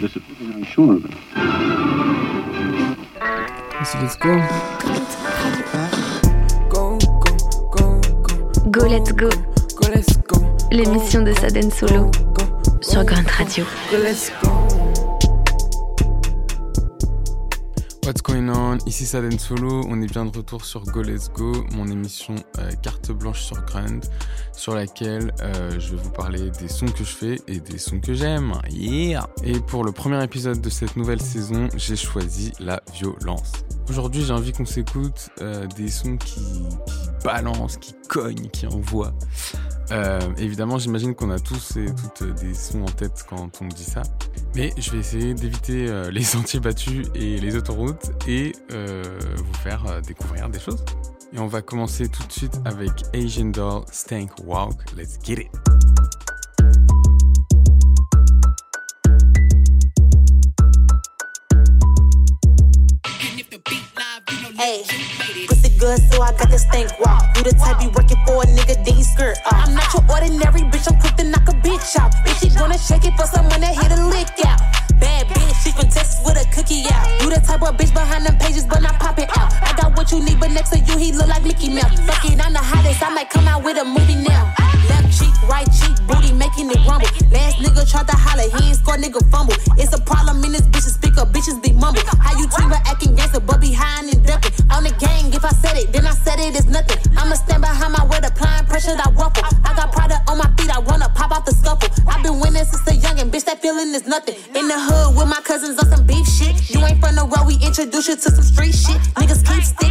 very sure of it. let's go. Go, go, go, go. Go Let's Go, Go, let's go. l'émission de Saden Solo Go, sur Grand Radio. go, let's go. Ici Saden Solo, on est bien de retour sur Go Let's Go, mon émission euh, carte blanche sur Grand, sur laquelle euh, je vais vous parler des sons que je fais et des sons que j'aime. Yeah Et pour le premier épisode de cette nouvelle saison, j'ai choisi la violence. Aujourd'hui, j'ai envie qu'on s'écoute euh, des sons qui, qui balancent, qui cognent, qui envoient. Euh, évidemment, j'imagine qu'on a tous et toutes des sons en tête quand on dit ça. Mais je vais essayer d'éviter euh, les sentiers battus et les autoroutes et euh, vous faire découvrir des choses. Et on va commencer tout de suite avec Asian Doll Stank Walk. Let's get it! Good, so I got this stank walk. You the type be working for a nigga, D skirt off. I'm not your ordinary bitch, I'm quick to knock a bitch out. Bitch, she gonna shake it for someone that hit a lick out. Bad bitch, she from Texas with a cookie out. You the type of bitch behind them pages, but not popping out. I got what you need, but next to you, he look like Mickey Mouse. Fuck it, I'm the hottest, I might come out with a movie now. Cheek, right cheek, booty making it rumble. Last nigga tried to holler, he ain't score, nigga fumble. It's a problem in this bitches speak up, bitches be mumble. How you tweet but acting gangster, but behind and dumping. On the gang, if I said it, then I said it, it's nothing. I'ma stand behind my word, applying pressure, I ruffle. I got Prada on my feet, I wanna pop out the scuffle. I've been winning since a youngin', bitch, that feeling is nothing. In the hood with my cousins on some beef shit. You ain't from the road, we introduce you to some street shit. Niggas keep sticks,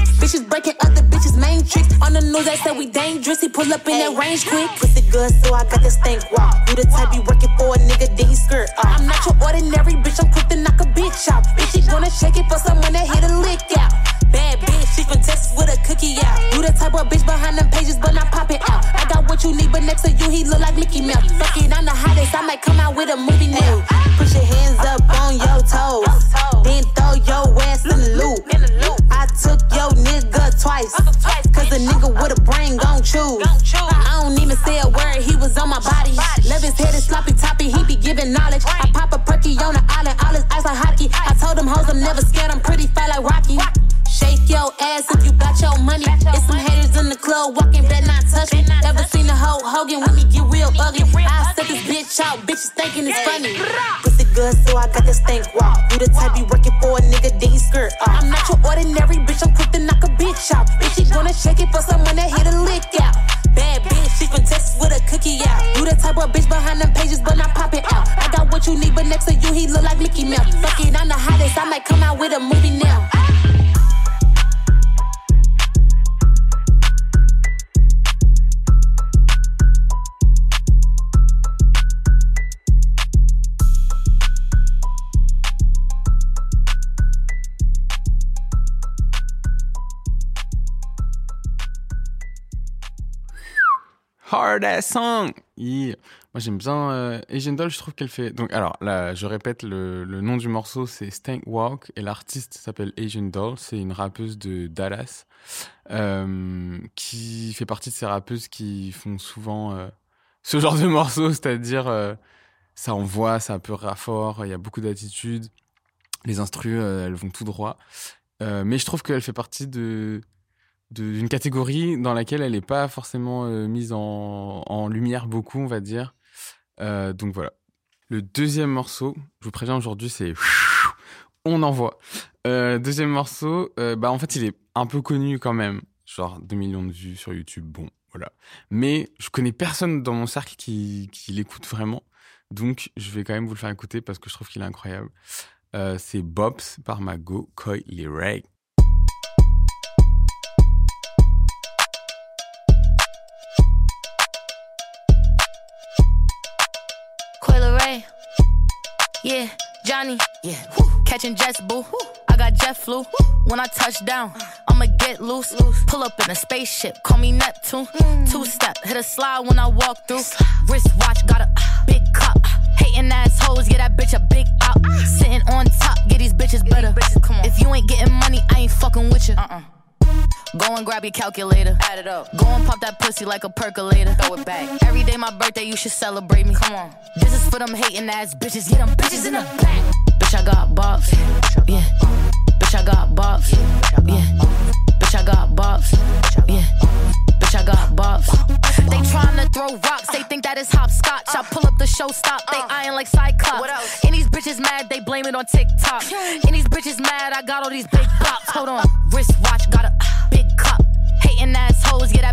tricks. On the news, they say we dangerous, he pull up in that range quick. Pussy good, so I got this stank walk. You the type be working for a nigga, D skirt off. I'm not your ordinary bitch, I'm quick to knock a bitch out. Bitch, she gonna shake it for someone that hit a lick out. Bad bitch, she from Texas with a cookie out. You the type of bitch behind them pages, but not popping out. I got what you need, but next to you, he look like Mickey Mouse. Fuck it, I'm the hottest, I might come out with a movie now. Put your hands up on your toes, twice, cause a nigga with a brain gon' choose. I don't even say a word, he was on my body. Love his head is sloppy toppy, he be giving knowledge. I pop a perky on the island, all his ice like hockey. I told them hoes I'm never scared, I'm pretty fat like Rocky. Shake your ass if you got your money. It's some haters in the club walking, better not touch me. Never seen a hoe Hogan when he get real ugly. I set this bitch out, bitches thinking it's funny. Pussy good, so I got this stank walk. You the type be working for a nigga, D skirt off. I'm not your ordinary bitch, I'm quick out. Bitch, she gonna shake it for someone that hit a lick out. Bad bitch, she from Texas with a cookie out. You the type of bitch behind them pages, but not popping out. I got what you need, but next to you, he look like Mickey Mouse. Fuck it, I'm the hottest, I might come out with a movie now. Hard ass song. Moi j'aime bien euh, Asian Doll, je trouve qu'elle fait. Donc alors là, je répète le, nom du morceau, c'est Stank Walk et l'artiste s'appelle Asian Doll. C'est une rappeuse de Dallas euh, qui fait partie de ces rappeuses qui font souvent euh, ce genre de morceaux, c'est-à-dire ça envoie, ça un peu rafort, il y a beaucoup d'attitude, les instrus elles vont tout droit. Mais je trouve qu'elle fait partie de- d'une catégorie dans laquelle elle n'est pas forcément euh, mise en, lumière beaucoup, on va dire. Euh, donc voilà. Le deuxième morceau, je vous préviens aujourd'hui, c'est on envoie. Euh, deuxième morceau, euh, bah en fait il est un peu connu quand même, genre 2 millions de vues sur YouTube, bon voilà. Mais je connais personne dans mon cercle qui, qui l'écoute vraiment, donc je vais quand même vous le faire écouter parce que je trouve qu'il est incroyable. C'est Bobs par Mago Koi Ray. Yeah, Johnny. Yeah. Catching jets, boo. I got jet flu. When I touch down, I'ma get loose. Pull up in a spaceship, call me Neptune. Two step, hit a slide when I walk through. Wrist watch, got a big cup. Hating assholes, get that bitch a big out. Sitting on top, get these bitches better. If you ain't getting money, I ain't fucking with you. Uh-uh. Go and grab your calculator. Add it up. Go and pop that pussy like a percolator. Throw it back. Every day my birthday, you should celebrate me. Come on. This is for them hating ass bitches. Get them bitches in the back. Bitch, I got bops. Yeah. Bitch, I got bops. Yeah. Bitch, I got bops. Yeah. Bitch, I got bops. They tryna throw rocks, they think that is hopscotch. I pull up the show, stop, they uh. eyeing like Cyclops. And these bitches mad, they blame it on TikTok. And these bitches mad, I got all these big bops. Hold on, wristwatch, got a uh,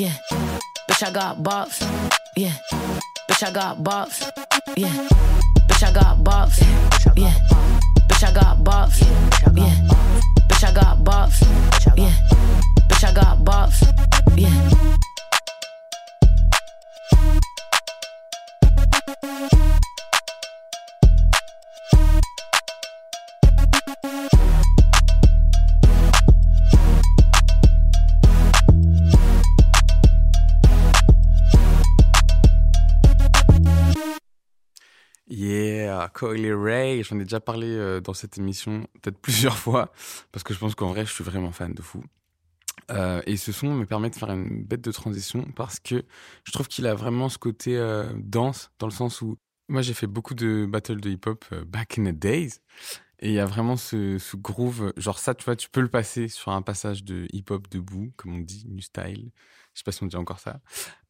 Yeah. Bitch, I got bops. Yeah. Bitch, I got bops. Yeah. Bitch, I got bops. Yeah. Bitch, I got bops. Yeah. Bitch, I got bops. Yeah. Bitch, I got bops. Yeah. Coily Ray, j'en ai déjà parlé euh, dans cette émission peut-être plusieurs fois, parce que je pense qu'en vrai, je suis vraiment fan de fou. Euh, et ce son me permet de faire une bête de transition parce que je trouve qu'il a vraiment ce côté euh, danse, dans le sens où moi j'ai fait beaucoup de battles de hip-hop euh, back in the days, et il y a vraiment ce, groove, genre ça, tu vois, tu peux le passer sur un passage de hip-hop debout, comme on dit, new style. Je sais pas si on dit encore ça.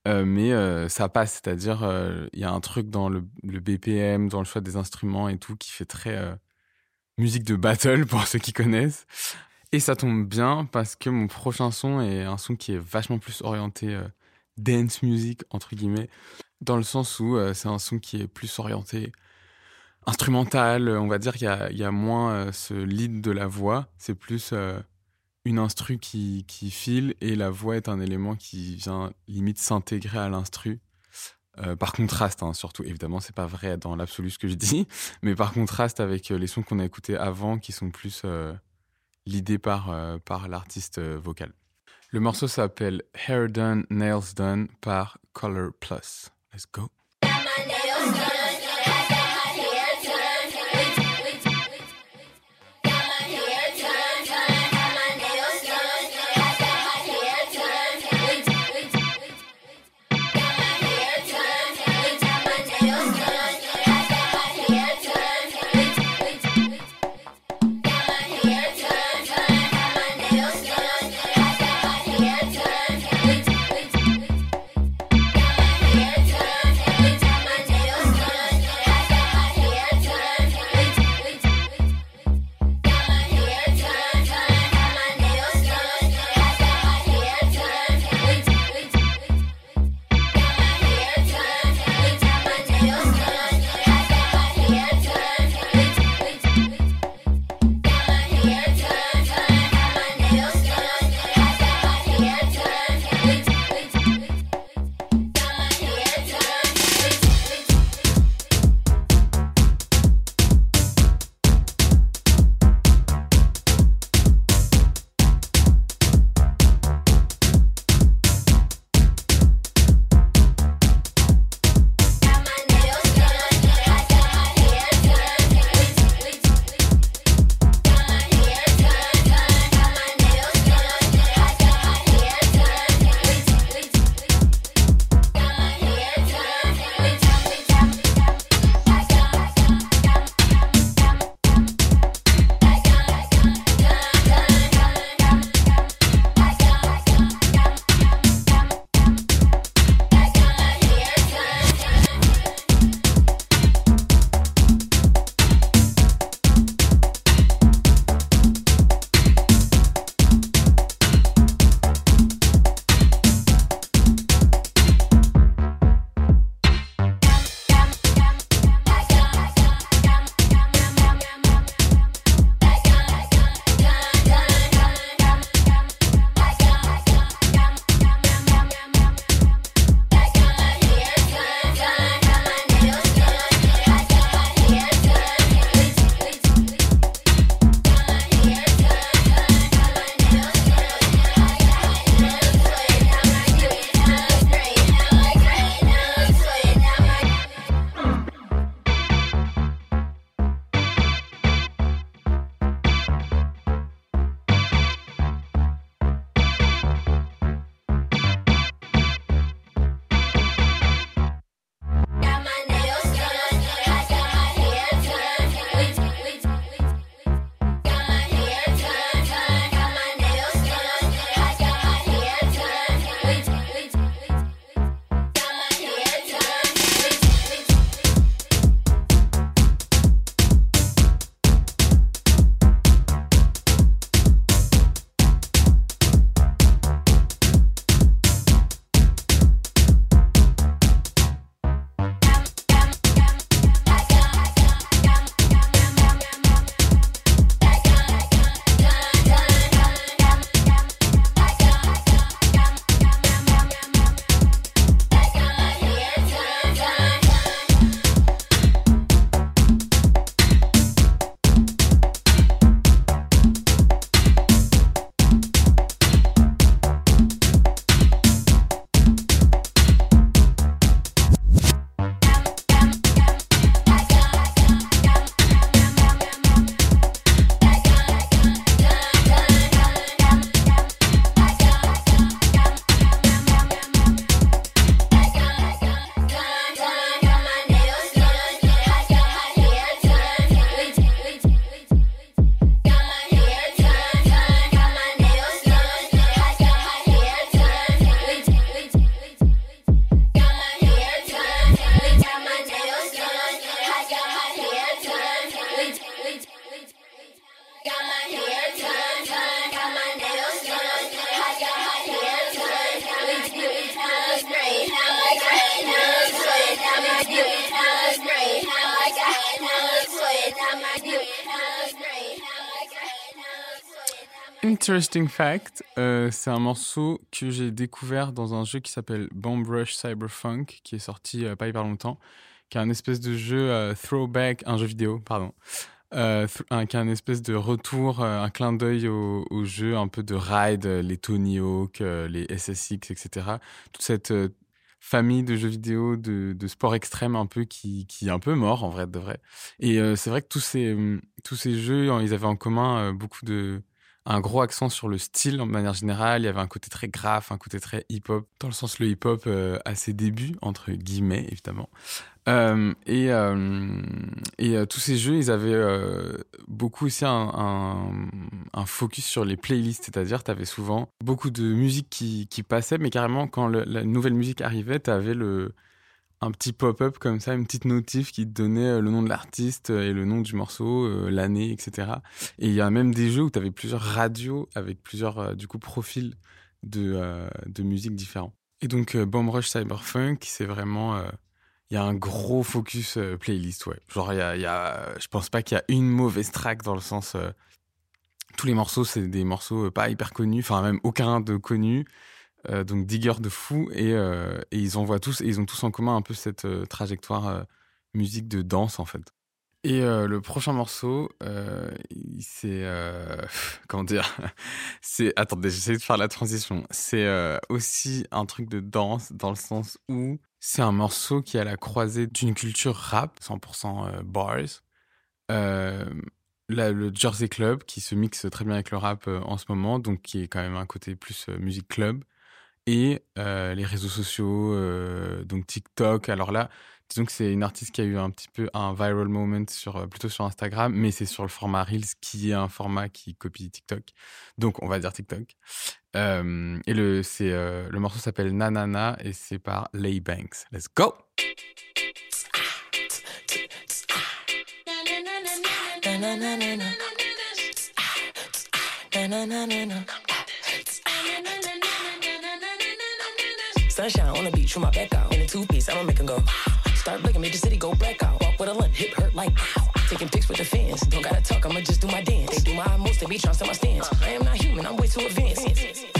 Euh, mais euh, ça passe, c'est-à-dire euh, il y a un truc dans le, BPM, dans le choix des instruments et tout qui fait très musique de battle pour ceux qui connaissent. Et ça tombe bien parce que mon prochain son est un son qui est vachement plus orienté dance music entre guillemets, dans le sens où c'est un son qui est plus orienté instrumental. On va dire qu'il y a, moins euh, ce lead de la voix, c'est plus une instru qui, qui file et la voix est un élément qui vient limite s'intégrer à l'instru. Euh, par contraste, hein, surtout, évidemment, c'est pas vrai dans l'absolu ce que je dis, mais par contraste avec euh, les sons qu'on a écoutés avant qui sont plus euh, l'idée par, euh, par l'artiste euh, vocal. Le morceau s'appelle Hair Done, Nails Done par Color Plus. Let's go. Interesting fact, euh, c'est un morceau que j'ai découvert dans un jeu qui s'appelle Bomb Rush Cyberpunk, qui est sorti euh, pas hyper longtemps, qui est un espèce de jeu euh, throwback, un jeu vidéo, pardon, qui est un espèce de retour, un clin d'œil au, jeu un peu de ride, les Tony Hawk, les SSX, etc. Toute cette famille de jeux vidéo de, de sport extrême un peu qui, qui est un peu mort en vrai de vrai. Et c'est vrai que tous ces, hum, tous ces jeux, ils avaient en commun beaucoup de un gros accent sur le style de manière générale. Il y avait un côté très graphe, un côté très hip-hop, dans le sens le hip-hop euh, à ses débuts, entre guillemets, évidemment. Euh, et euh, et tous ces jeux, ils avaient beaucoup aussi un, un, focus sur les playlists, c'est-à-dire tu avais souvent beaucoup de musique qui, qui passait, mais carrément quand la nouvelle musique arrivait, tu avais le, un petit pop-up comme ça, une petite notif qui te donnait euh, le nom de l'artiste et le nom du morceau, euh, l'année, etc. Et il y a même des jeux où tu avais plusieurs radios avec plusieurs euh, du coup profils de, euh, de musique différents. Et donc euh, Bomb Rush Cyberpunk, c'est vraiment euh, il y a un gros focus euh, playlist, ouais. Genre y a, je pense pas qu'il y a une mauvaise track dans le sens euh, tous les morceaux c'est des morceaux euh, pas hyper connus, enfin même aucun de connu. Euh, donc digger de fou et, euh, et ils envoient tous ils ont tous en commun un peu cette euh, trajectoire musique de danse en fait. Et le prochain morceau, c'est comment dire? C'est attendez, j'essaie de faire la transition. C'est aussi un truc de danse dans le sens où c'est un morceau qui est à la croisée d'une culture rap, 100% euh, bars, le Jersey Club qui se mixe très bien avec le rap en ce moment, donc qui est quand même un côté plus musique club, et euh, les réseaux sociaux, euh, donc TikTok. Alors là, disons que c'est une artiste qui a eu un petit peu un viral moment sur euh, plutôt sur Instagram, mais c'est sur le format Reels qui est un format qui copie TikTok. Donc on va dire TikTok. Euh, et le euh, le morceau s'appelle Nanana et c'est par Lay Banks. Let's go. Sunshine on the beach with my back out. In a two piece, I'ma make 'em go. Start blinking, make the city go black out. Walk with a limp, hip hurt like. Taking pics with the fans. Don't gotta talk, I'ma just do my dance. They do my most, they be trying to my stance. I am not human, I'm way too advanced.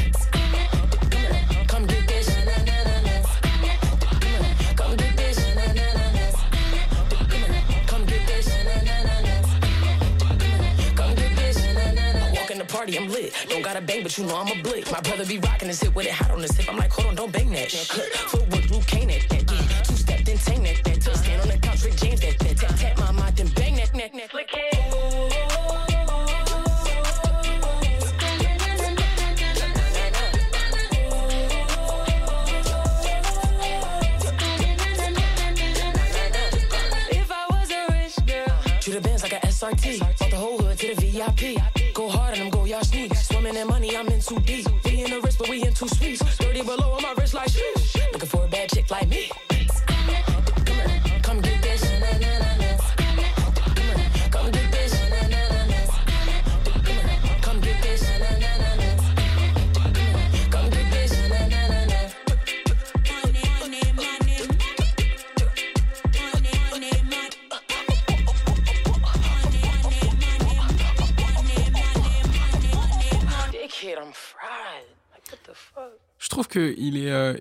Party, I'm lit. Don't gotta bang, but you know I'm a blick. My brother be rocking his hip with it hot on his hip. I'm like, hold on, don't bang that shit. Footwork, Luke Kane, that, that, yeah. Two step, then tang that, that. Touch stand on the couch, Rick James, that, that. Tap, tap my mind, then bang that, that, that. Flick If I was a rich girl, treat the bands like a SRT. Bought the whole hood to the VIP.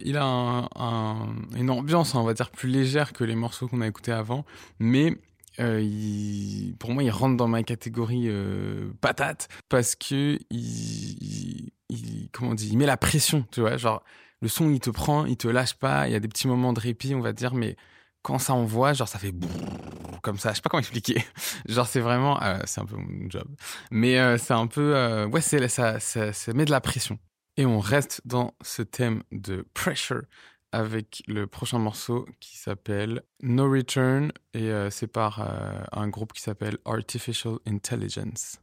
Il a un, un- une ambiance, on va dire, plus légère que les morceaux qu'on a écoutés avant, mais euh, pour moi, il rentre dans ma catégorie euh, patate parce que il, il- il- comment on il met la pression, tu vois, genre le son, il te prend, il te lâche pas, il y a des petits moments de répit, on va dire, mais quand ça envoie, genre ça fait comme ça, je sais pas comment expliquer. Genre c'est vraiment, euh, c'est un peu mon job, mais c'est un peu, ouais, ça met de la pression. Et on reste dans ce thème de pressure avec le prochain morceau qui s'appelle No Return et euh, c'est par euh, un groupe qui s'appelle Artificial Intelligence.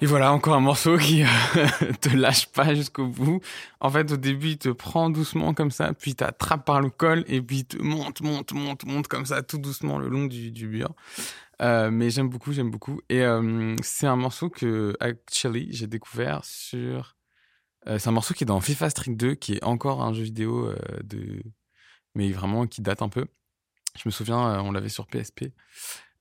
Et voilà, encore un morceau qui euh, te lâche pas jusqu'au bout. En fait, au début, il te prend doucement comme ça, puis t'attrape par le col, et puis il te monte, monte, monte, monte comme ça, tout doucement le long du, du mur. Euh, mais j'aime beaucoup, j'aime beaucoup. Et euh, c'est un morceau que, actually, j'ai découvert sur... C'est un morceau qui est dans FIFA Street 2, qui est encore un jeu vidéo de... Mais vraiment qui date un peu. Je me souviens, on l'avait sur PSP.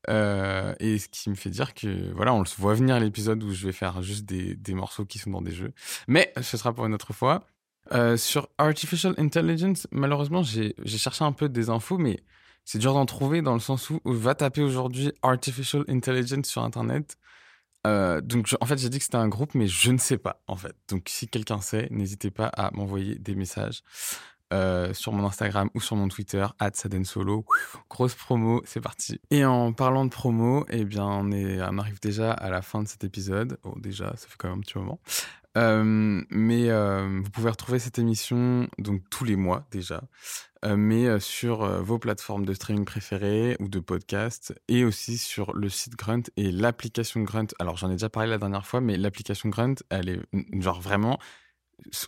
Euh, et ce qui me fait dire que voilà, on le voit venir l'épisode où je vais faire juste des, des morceaux qui sont dans des jeux. Mais ce sera pour une autre fois. Euh, sur Artificial Intelligence, malheureusement, j'ai cherché un peu des infos, mais c'est dur d'en trouver dans le sens où, où va taper aujourd'hui Artificial Intelligence sur Internet. Euh, donc, en fait, j'ai dit que c'était un groupe, mais je ne sais pas, en fait. Donc, si quelqu'un sait, n'hésitez pas à m'envoyer des messages euh, sur mon Instagram ou sur mon Twitter, @sadensolo. Grosse promo, c'est parti. Et en parlant de promo, eh bien, on, arrive déjà à la fin de cet épisode. Déjà, ça fait quand même un petit moment. Euh, mais euh, vous pouvez retrouver cette émission donc tous les mois déjà, mais sur vos plateformes de streaming préférées ou de podcast, et aussi sur le site Grunt et l'application Grunt. Alors j'en ai déjà parlé la dernière fois, mais l'application Grunt, elle est genre vraiment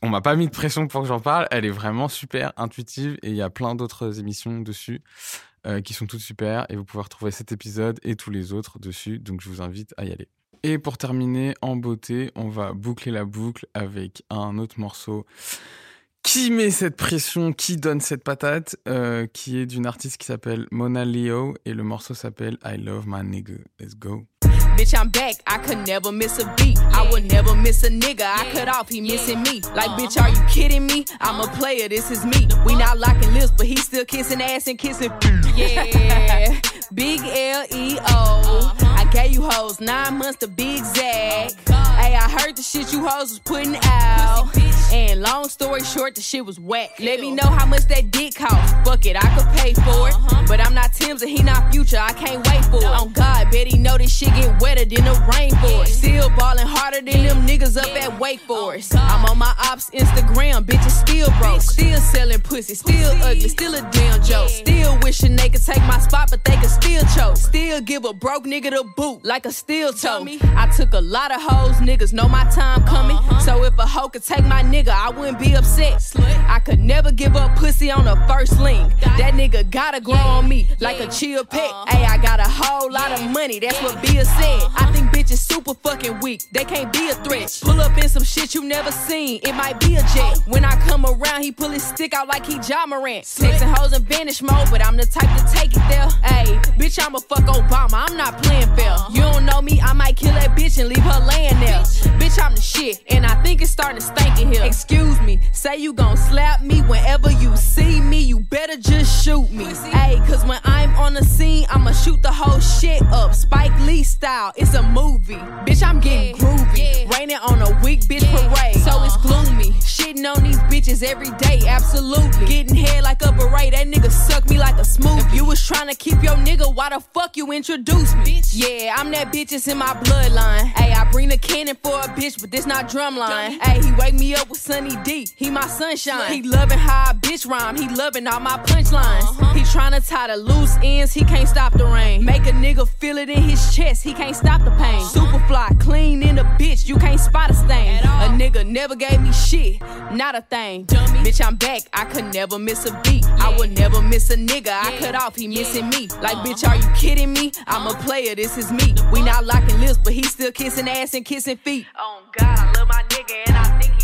on m'a pas mis de pression pour que j'en parle. Elle est vraiment super intuitive et il y a plein d'autres émissions dessus euh, qui sont toutes super et vous pouvez retrouver cet épisode et tous les autres dessus. Donc je vous invite à y aller. Et pour terminer en beauté, on va boucler la boucle avec un autre morceau qui met cette pression, qui donne cette patate, euh, qui est d'une artiste qui s'appelle Mona Leo et le morceau s'appelle I Love My Nigga. Let's go. Bitch, I'm back. I could never miss a beat. I would never miss a nigga. I cut off, he missing me. Like, bitch, are you kidding me? I'm a player, this is me. We not locking lips, but he still kissing ass and kissing. Yeah. Big L E O. I gave you hoes nine months to be exact. Hey, I heard the shit you hoes was putting out. And long story short, the shit was whack. Let me know how much that dick cost. Fuck it, I could pay for it. But I'm not Tim's and he not future. I can't wait for it. On God, bet he know this shit get wetter than the rainforest. Still balling harder than them niggas up at Wake Forest. I'm on my ops Instagram, bitches still broke. Still selling pussy, still ugly, still a damn joke. Still wishing they could take my spot, but they could still choke. Still give a broke nigga the boot like a steel toe. I took a lot of hoes, niggas know my time coming. So if a hoe could take my nigga, I wouldn't be upset. I could never give up pussy on the first link. That nigga gotta grow on me like a chill pet. Hey, I got a whole lot of money, that's what Bia said. I think bitches super fucking weak, they can't be a threat. Pull up in some shit you never seen, it might be a jet. When I come around, he pull his stick out like he Ja Morant. Texting hoes in vanish mode, but I'm the type to take it there. Hey, bitch, I'ma fuck Obama, I'm not playing fair. You don't know me, I might kill that bitch and leave her laying there. Bitch, I'm the shit, and I think it's starting to stink in here. Excuse me, say you gon' slap me whenever you see me, you better just shoot me. Hey, cause when I'm on the scene, I'ma shoot the whole shit up. Spike Lee style, it's a movie. Bitch, I'm getting groovy. Raining on a weak bitch parade, so it's gloomy. Shitting on these bitches every day, absolutely. Getting head like a beret, that nigga suck me like a smoothie. You was trying to keep your nigga, why the fuck you introduced me? Yeah, I'm that bitch, it's in my bloodline. Hey, I bring a cannon for a bitch, but this not drumline. Hey, he wake me up with Sunny D, he my sunshine. He loving how I bitch rhyme, he loving all my punchlines. Uh-huh. He trying to tie the loose ends, he can't stop the rain. Make a nigga feel it in his chest, he can't stop the pain. Superfly, clean in a bitch, you can't spot a stain. A nigga never gave me shit, not a thing. Dummy. Bitch, I'm back, I could never miss a beat. I would never miss a nigga, I cut off, he missing me. Like, uh-huh. bitch, are you kidding me? I'm a uh-huh. player, this is me. We not locking lips, but he still kissing ass and kissing feet. Oh God, I love my nigga and I think he love me.